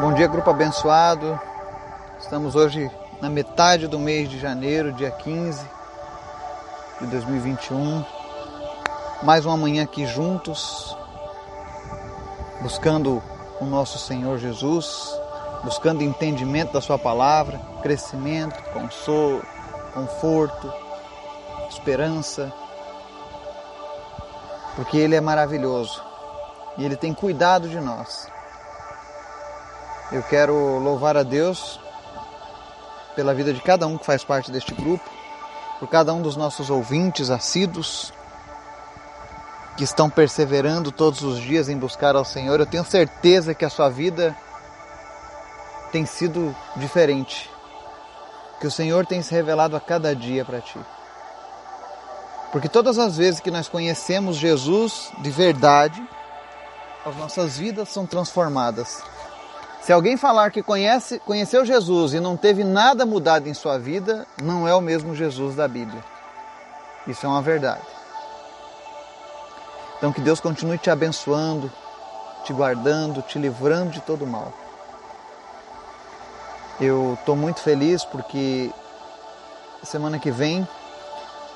Bom dia, grupo abençoado. Estamos hoje na metade do mês de janeiro, dia 15 de 2021. Mais uma manhã aqui juntos, buscando o nosso Senhor Jesus, buscando entendimento da Sua palavra, crescimento, consolo, conforto, esperança, porque Ele é maravilhoso e Ele tem cuidado de nós. Eu quero louvar a Deus pela vida de cada um que faz parte deste grupo, por cada um dos nossos ouvintes assíduos que estão perseverando todos os dias em buscar ao Senhor. Eu tenho certeza que a sua vida tem sido diferente, que o Senhor tem se revelado a cada dia para ti. Porque todas as vezes que nós conhecemos Jesus de verdade, as nossas vidas são transformadas. Se alguém falar que conhece, conheceu Jesus e não teve nada mudado em sua vida, não é o mesmo Jesus da Bíblia. Isso é uma verdade. Então que Deus continue te abençoando, te guardando, te livrando de todo mal. Eu estou muito feliz porque semana que vem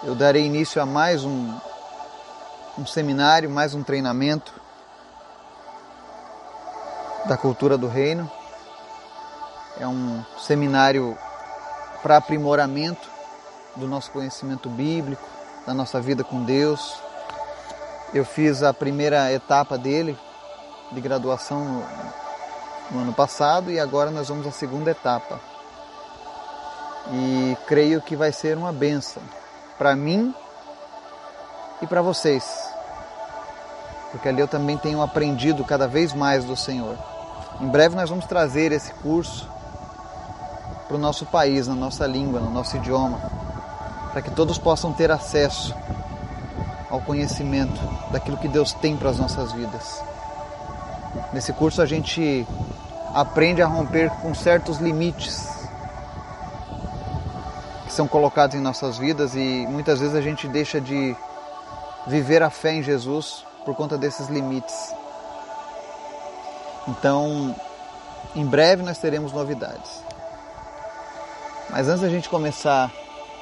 eu darei início a mais um, um seminário, mais um treinamento da cultura do reino. É um seminário para aprimoramento do nosso conhecimento bíblico, da nossa vida com Deus. Eu fiz a primeira etapa dele de graduação no, no ano passado e agora nós vamos à segunda etapa. E creio que vai ser uma benção para mim e para vocês, porque ali eu também tenho aprendido cada vez mais do Senhor. Em breve nós vamos trazer esse curso para o nosso país, na nossa língua, no nosso idioma, para que todos possam ter acesso ao conhecimento daquilo que Deus tem para as nossas vidas. Nesse curso a gente aprende a romper com certos limites que são colocados em nossas vidas e muitas vezes a gente deixa de viver a fé em Jesus por conta desses limites. Então, em breve nós teremos novidades. Mas antes da gente começar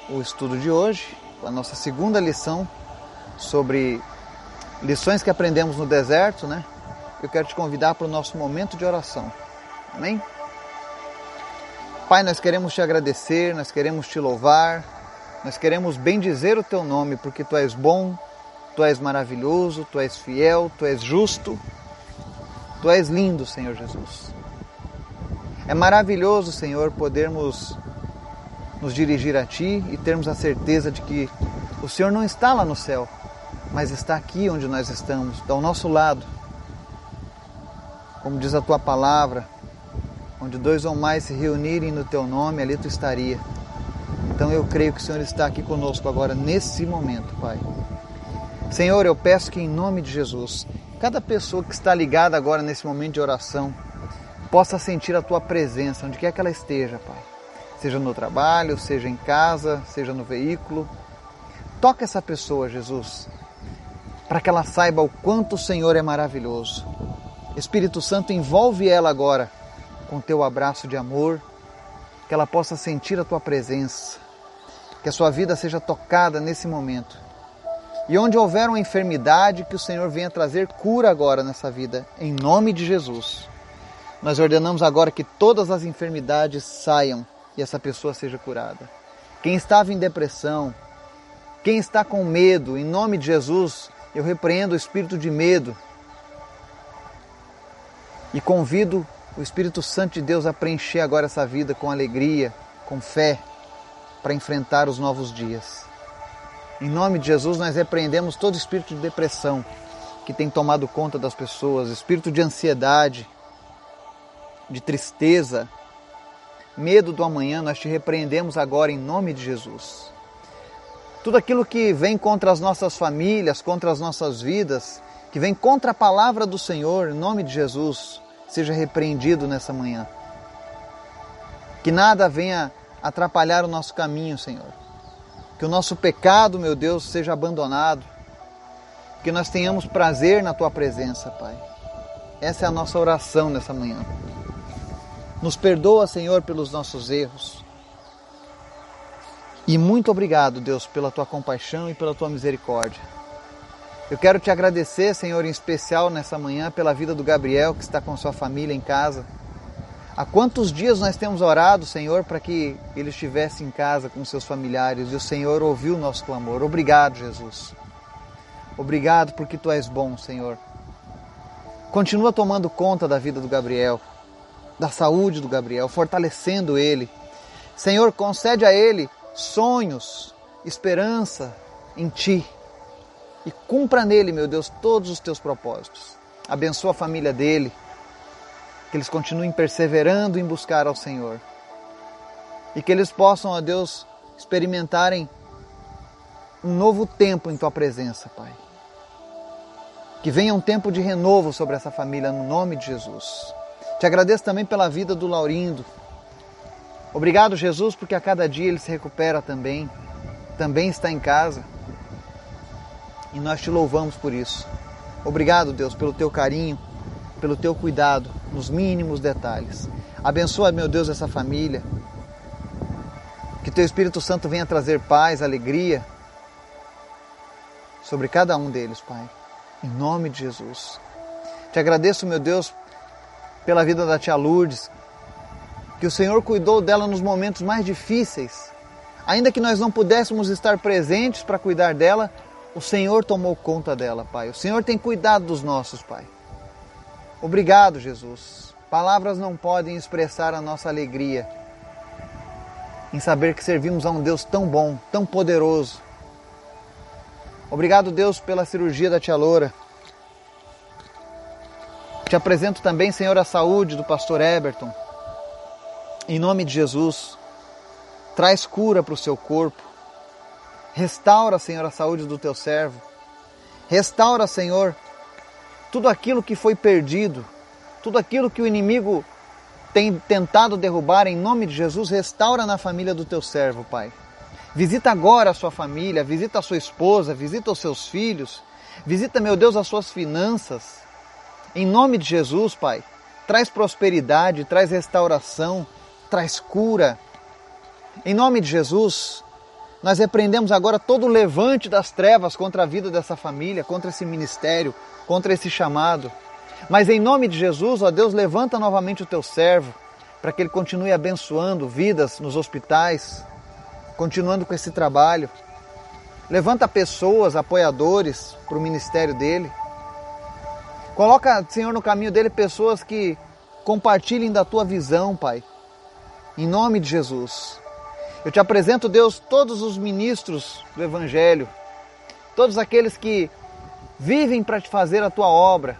o estudo de hoje, a nossa segunda lição sobre lições que aprendemos no deserto, né? Eu quero te convidar para o nosso momento de oração. Amém? Pai, nós queremos te agradecer, nós queremos te louvar, nós queremos bendizer o teu nome, porque tu és bom, tu és maravilhoso, tu és fiel, tu és justo Tu és lindo, Senhor Jesus. É maravilhoso, Senhor, podermos nos dirigir a Ti e termos a certeza de que o Senhor não está lá no céu, mas está aqui onde nós estamos, ao nosso lado. Como diz a Tua palavra, onde dois ou mais se reunirem no Teu nome, ali Tu estaria. Então eu creio que o Senhor está aqui conosco agora, nesse momento, Pai. Senhor, eu peço que em nome de Jesus, cada pessoa que está ligada agora nesse momento de oração possa sentir a tua presença, onde quer que ela esteja, Pai. Seja no trabalho, seja em casa, seja no veículo. Toca essa pessoa, Jesus, para que ela saiba o quanto o Senhor é maravilhoso. Espírito Santo, envolve ela agora com teu abraço de amor, que ela possa sentir a tua presença, que a sua vida seja tocada nesse momento e onde houver uma enfermidade, que o Senhor venha trazer cura agora nessa vida, em nome de Jesus. Nós ordenamos agora que todas as enfermidades saiam e essa pessoa seja curada. Quem estava em depressão, quem está com medo, em nome de Jesus, eu repreendo o espírito de medo e convido o Espírito Santo de Deus a preencher agora essa vida com alegria, com fé, para enfrentar os novos dias. Em nome de Jesus, nós repreendemos todo espírito de depressão que tem tomado conta das pessoas, espírito de ansiedade, de tristeza, medo do amanhã, nós te repreendemos agora em nome de Jesus. Tudo aquilo que vem contra as nossas famílias, contra as nossas vidas, que vem contra a palavra do Senhor, em nome de Jesus, seja repreendido nessa manhã. Que nada venha atrapalhar o nosso caminho, Senhor que o nosso pecado, meu Deus, seja abandonado, que nós tenhamos prazer na tua presença, Pai. Essa é a nossa oração nessa manhã. Nos perdoa, Senhor, pelos nossos erros. E muito obrigado, Deus, pela tua compaixão e pela tua misericórdia. Eu quero te agradecer, Senhor, em especial nessa manhã, pela vida do Gabriel, que está com sua família em casa. Há quantos dias nós temos orado, Senhor, para que ele estivesse em casa com seus familiares e o Senhor ouviu o nosso clamor. Obrigado, Jesus. Obrigado porque tu és bom, Senhor. Continua tomando conta da vida do Gabriel, da saúde do Gabriel, fortalecendo ele. Senhor, concede a ele sonhos, esperança em ti e cumpra nele, meu Deus, todos os teus propósitos. Abençoa a família dele que eles continuem perseverando em buscar ao Senhor. E que eles possam, ó Deus, experimentarem um novo tempo em tua presença, Pai. Que venha um tempo de renovo sobre essa família, no nome de Jesus. Te agradeço também pela vida do Laurindo. Obrigado, Jesus, porque a cada dia ele se recupera também, também está em casa. E nós te louvamos por isso. Obrigado, Deus, pelo teu carinho, pelo teu cuidado nos mínimos detalhes. Abençoa, meu Deus, essa família. Que teu Espírito Santo venha trazer paz, alegria sobre cada um deles, Pai. Em nome de Jesus. Te agradeço, meu Deus, pela vida da tia Lourdes, que o Senhor cuidou dela nos momentos mais difíceis. Ainda que nós não pudéssemos estar presentes para cuidar dela, o Senhor tomou conta dela, Pai. O Senhor tem cuidado dos nossos, Pai. Obrigado, Jesus. Palavras não podem expressar a nossa alegria em saber que servimos a um Deus tão bom, tão poderoso. Obrigado, Deus, pela cirurgia da tia Loura. Te apresento também, Senhor, a saúde do pastor Eberton. Em nome de Jesus, traz cura para o seu corpo. Restaura, Senhor, a saúde do teu servo. Restaura, Senhor, tudo aquilo que foi perdido, tudo aquilo que o inimigo tem tentado derrubar, em nome de Jesus, restaura na família do teu servo, Pai. Visita agora a sua família, visita a sua esposa, visita os seus filhos, visita, meu Deus, as suas finanças. Em nome de Jesus, Pai, traz prosperidade, traz restauração, traz cura. Em nome de Jesus, nós repreendemos agora todo o levante das trevas contra a vida dessa família, contra esse ministério, contra esse chamado. Mas em nome de Jesus, ó Deus, levanta novamente o teu servo para que ele continue abençoando vidas nos hospitais, continuando com esse trabalho. Levanta pessoas, apoiadores para o ministério dele. Coloca, Senhor, no caminho dele pessoas que compartilhem da tua visão, Pai. Em nome de Jesus. Eu te apresento, Deus, todos os ministros do Evangelho, todos aqueles que vivem para te fazer a tua obra,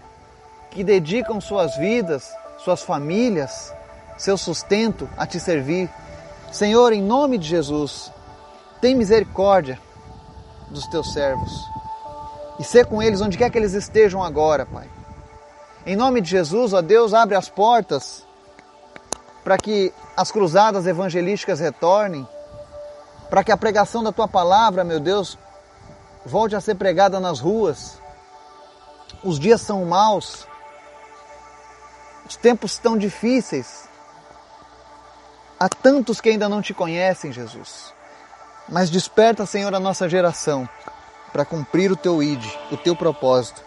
que dedicam suas vidas, suas famílias, seu sustento a te servir. Senhor, em nome de Jesus, tem misericórdia dos teus servos e ser com eles onde quer que eles estejam agora, Pai. Em nome de Jesus, ó Deus, abre as portas para que as cruzadas evangelísticas retornem, para que a pregação da tua palavra, meu Deus, volte a ser pregada nas ruas. Os dias são maus, os tempos estão difíceis. Há tantos que ainda não te conhecem, Jesus. Mas desperta, Senhor, a nossa geração para cumprir o teu id, o teu propósito.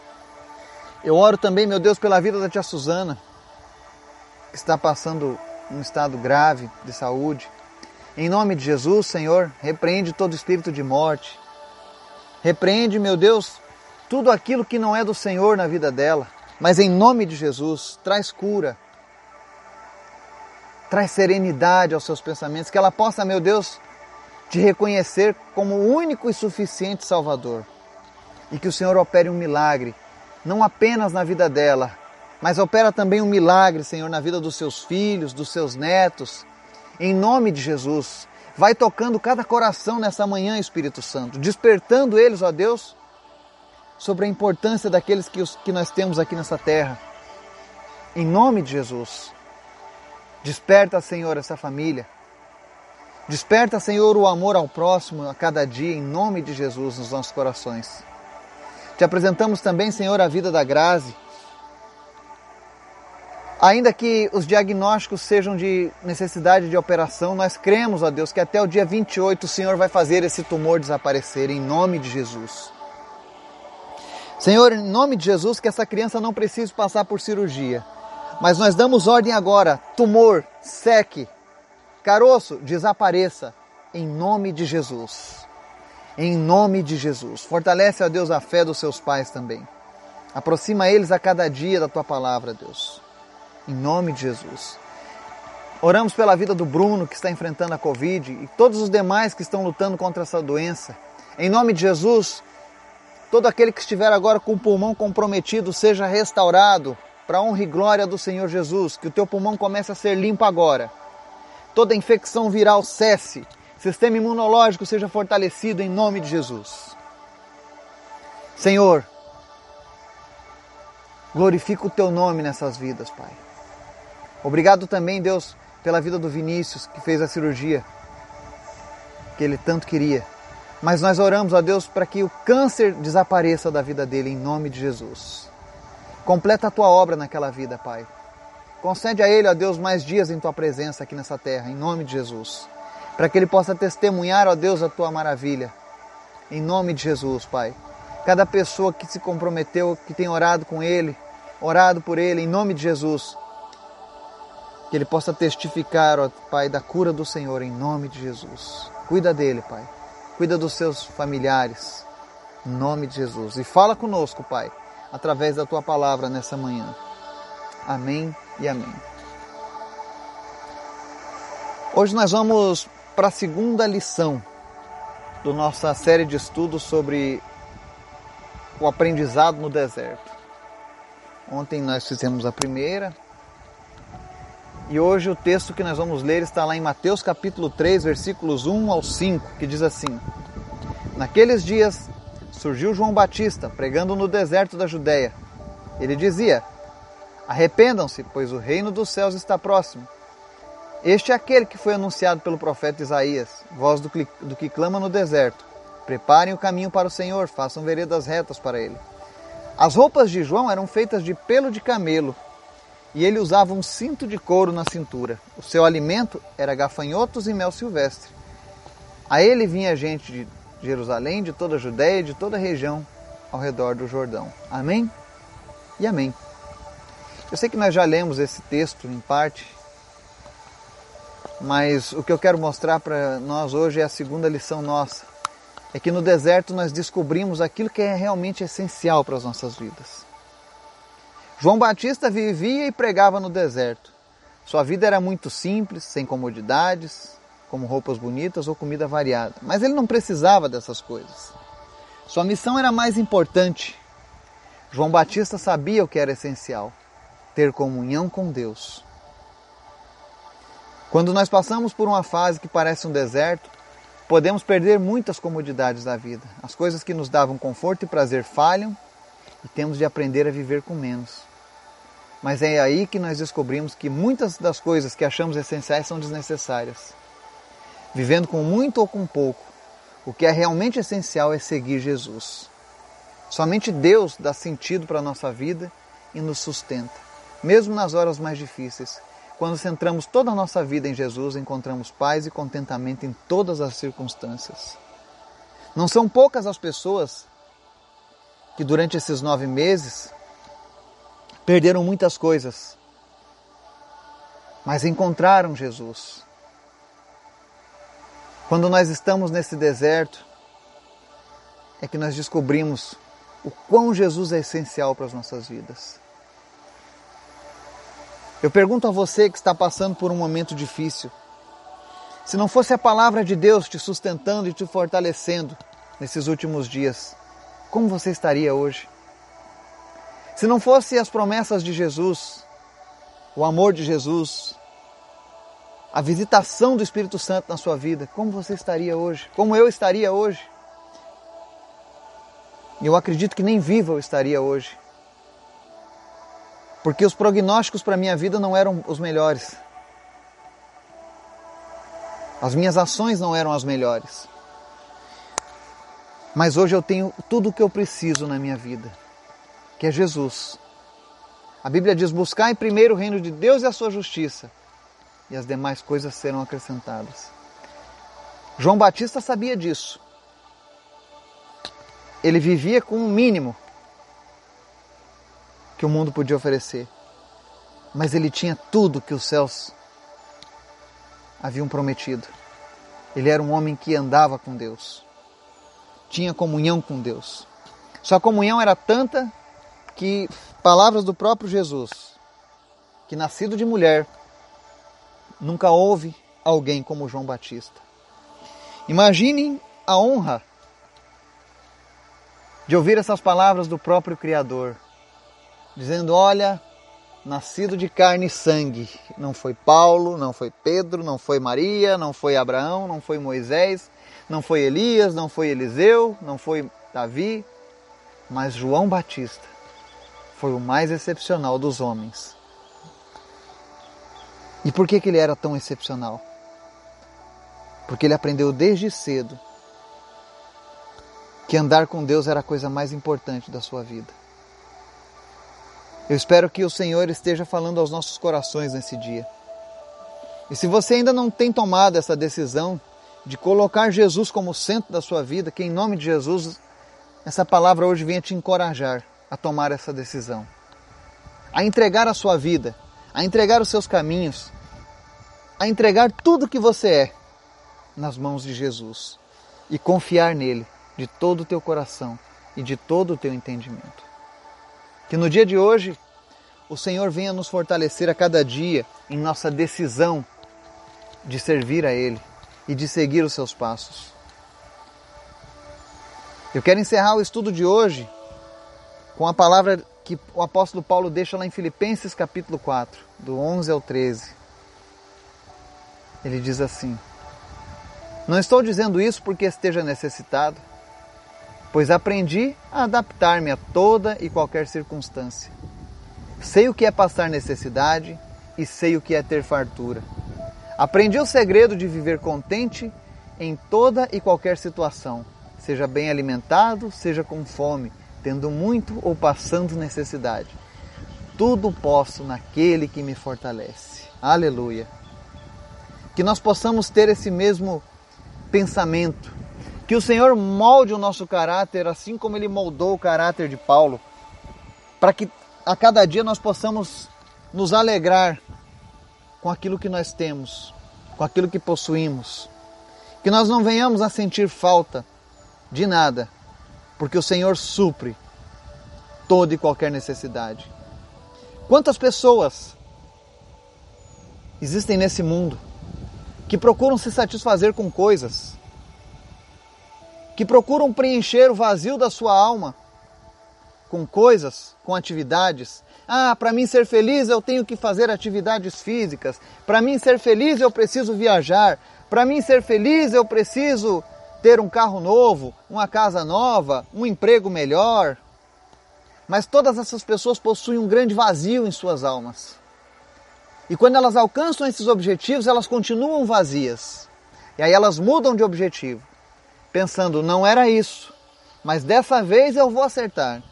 Eu oro também, meu Deus, pela vida da tia Suzana, que está passando um estado grave de saúde. Em nome de Jesus, Senhor, repreende todo espírito de morte. Repreende, meu Deus, tudo aquilo que não é do Senhor na vida dela. Mas em nome de Jesus, traz cura. Traz serenidade aos seus pensamentos, que ela possa, meu Deus, te reconhecer como o único e suficiente Salvador. E que o Senhor opere um milagre, não apenas na vida dela, mas opera também um milagre, Senhor, na vida dos seus filhos, dos seus netos. Em nome de Jesus, vai tocando cada coração nessa manhã, Espírito Santo, despertando eles, ó Deus, sobre a importância daqueles que, os, que nós temos aqui nessa terra. Em nome de Jesus, desperta, Senhor, essa família. Desperta, Senhor, o amor ao próximo a cada dia, em nome de Jesus, nos nossos corações. Te apresentamos também, Senhor, a vida da Grazi, Ainda que os diagnósticos sejam de necessidade de operação, nós cremos, ó Deus, que até o dia 28 o Senhor vai fazer esse tumor desaparecer, em nome de Jesus. Senhor, em nome de Jesus, que essa criança não precise passar por cirurgia. Mas nós damos ordem agora: tumor, seque, caroço, desapareça, em nome de Jesus. Em nome de Jesus. Fortalece, ó Deus, a fé dos seus pais também. Aproxima eles a cada dia da tua palavra, Deus. Em nome de Jesus. Oramos pela vida do Bruno, que está enfrentando a Covid, e todos os demais que estão lutando contra essa doença. Em nome de Jesus, todo aquele que estiver agora com o pulmão comprometido seja restaurado para a honra e glória do Senhor Jesus. Que o teu pulmão comece a ser limpo agora. Toda infecção viral cesse. Sistema imunológico seja fortalecido em nome de Jesus. Senhor, glorifica o teu nome nessas vidas, Pai. Obrigado também, Deus, pela vida do Vinícius, que fez a cirurgia que ele tanto queria. Mas nós oramos a Deus para que o câncer desapareça da vida dele em nome de Jesus. Completa a tua obra naquela vida, Pai. Concede a ele, ó Deus, mais dias em tua presença aqui nessa terra, em nome de Jesus. Para que ele possa testemunhar, ó Deus, a tua maravilha. Em nome de Jesus, Pai. Cada pessoa que se comprometeu, que tem orado com ele, orado por ele, em nome de Jesus. Que ele possa testificar, ó Pai, da cura do Senhor, em nome de Jesus. Cuida dele, Pai. Cuida dos seus familiares, em nome de Jesus. E fala conosco, Pai, através da tua palavra nessa manhã. Amém e amém. Hoje nós vamos para a segunda lição da nossa série de estudos sobre o aprendizado no deserto. Ontem nós fizemos a primeira e hoje o texto que nós vamos ler está lá em Mateus capítulo 3, versículos 1 ao 5, que diz assim: Naqueles dias surgiu João Batista pregando no deserto da Judéia. Ele dizia: Arrependam-se, pois o reino dos céus está próximo. Este é aquele que foi anunciado pelo profeta Isaías, voz do que, do que clama no deserto. Preparem o caminho para o Senhor, façam veredas retas para ele. As roupas de João eram feitas de pelo de camelo e ele usava um cinto de couro na cintura. O seu alimento era gafanhotos e mel silvestre. A ele vinha gente de Jerusalém, de toda a Judéia e de toda a região ao redor do Jordão. Amém? E amém. Eu sei que nós já lemos esse texto em parte, mas o que eu quero mostrar para nós hoje é a segunda lição nossa. É que no deserto nós descobrimos aquilo que é realmente essencial para as nossas vidas. João Batista vivia e pregava no deserto. Sua vida era muito simples, sem comodidades, como roupas bonitas ou comida variada. Mas ele não precisava dessas coisas. Sua missão era mais importante. João Batista sabia o que era essencial: ter comunhão com Deus. Quando nós passamos por uma fase que parece um deserto, podemos perder muitas comodidades da vida. As coisas que nos davam conforto e prazer falham e temos de aprender a viver com menos. Mas é aí que nós descobrimos que muitas das coisas que achamos essenciais são desnecessárias. Vivendo com muito ou com pouco, o que é realmente essencial é seguir Jesus. Somente Deus dá sentido para a nossa vida e nos sustenta, mesmo nas horas mais difíceis. Quando centramos toda a nossa vida em Jesus, encontramos paz e contentamento em todas as circunstâncias. Não são poucas as pessoas que durante esses nove meses perderam muitas coisas, mas encontraram Jesus. Quando nós estamos nesse deserto, é que nós descobrimos o quão Jesus é essencial para as nossas vidas. Eu pergunto a você que está passando por um momento difícil: se não fosse a palavra de Deus te sustentando e te fortalecendo nesses últimos dias, como você estaria hoje? Se não fosse as promessas de Jesus, o amor de Jesus, a visitação do Espírito Santo na sua vida, como você estaria hoje? Como eu estaria hoje? Eu acredito que nem vivo eu estaria hoje porque os prognósticos para a minha vida não eram os melhores. As minhas ações não eram as melhores. Mas hoje eu tenho tudo o que eu preciso na minha vida, que é Jesus. A Bíblia diz: buscar em primeiro o reino de Deus e a sua justiça, e as demais coisas serão acrescentadas. João Batista sabia disso. Ele vivia com o mínimo que o mundo podia oferecer. Mas ele tinha tudo que os céus haviam prometido. Ele era um homem que andava com Deus, tinha comunhão com Deus. Sua comunhão era tanta que, palavras do próprio Jesus, que nascido de mulher, nunca houve alguém como João Batista. Imaginem a honra de ouvir essas palavras do próprio Criador, dizendo: Olha, nascido de carne e sangue. Não foi Paulo, não foi Pedro, não foi Maria, não foi Abraão, não foi Moisés, não foi Elias, não foi Eliseu, não foi Davi, mas João Batista foi o mais excepcional dos homens. E por que, que ele era tão excepcional? Porque ele aprendeu desde cedo que andar com Deus era a coisa mais importante da sua vida. Eu espero que o Senhor esteja falando aos nossos corações nesse dia. E se você ainda não tem tomado essa decisão de colocar Jesus como centro da sua vida, que em nome de Jesus, essa palavra hoje venha te encorajar a tomar essa decisão, a entregar a sua vida, a entregar os seus caminhos, a entregar tudo que você é nas mãos de Jesus. E confiar nele de todo o teu coração e de todo o teu entendimento. Que no dia de hoje o Senhor venha nos fortalecer a cada dia em nossa decisão de servir a Ele e de seguir os seus passos. Eu quero encerrar o estudo de hoje com a palavra que o apóstolo Paulo deixa lá em Filipenses capítulo 4, do 11 ao 13. Ele diz assim: Não estou dizendo isso porque esteja necessitado pois aprendi a adaptar-me a toda e qualquer circunstância. Sei o que é passar necessidade e sei o que é ter fartura. Aprendi o segredo de viver contente em toda e qualquer situação, seja bem alimentado, seja com fome, tendo muito ou passando necessidade. Tudo posso naquele que me fortalece. Aleluia. Que nós possamos ter esse mesmo pensamento que o Senhor molde o nosso caráter assim como ele moldou o caráter de Paulo, para que a cada dia nós possamos nos alegrar com aquilo que nós temos, com aquilo que possuímos. Que nós não venhamos a sentir falta de nada, porque o Senhor supre toda e qualquer necessidade. Quantas pessoas existem nesse mundo que procuram se satisfazer com coisas, que procuram preencher o vazio da sua alma com coisas, com atividades. Ah, para mim ser feliz eu tenho que fazer atividades físicas. Para mim ser feliz eu preciso viajar. Para mim ser feliz eu preciso ter um carro novo, uma casa nova, um emprego melhor. Mas todas essas pessoas possuem um grande vazio em suas almas. E quando elas alcançam esses objetivos, elas continuam vazias. E aí elas mudam de objetivo pensando, não era isso, mas dessa vez eu vou acertar.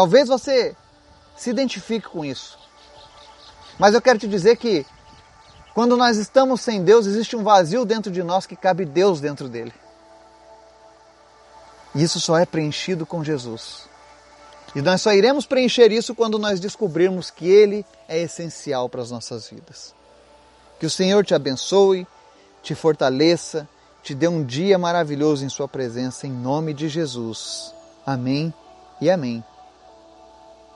Talvez você se identifique com isso. Mas eu quero te dizer que quando nós estamos sem Deus, existe um vazio dentro de nós que cabe Deus dentro dele. E isso só é preenchido com Jesus. E nós só iremos preencher isso quando nós descobrirmos que Ele é essencial para as nossas vidas. Que o Senhor te abençoe, te fortaleça te dê um dia maravilhoso em Sua presença, em nome de Jesus. Amém e amém.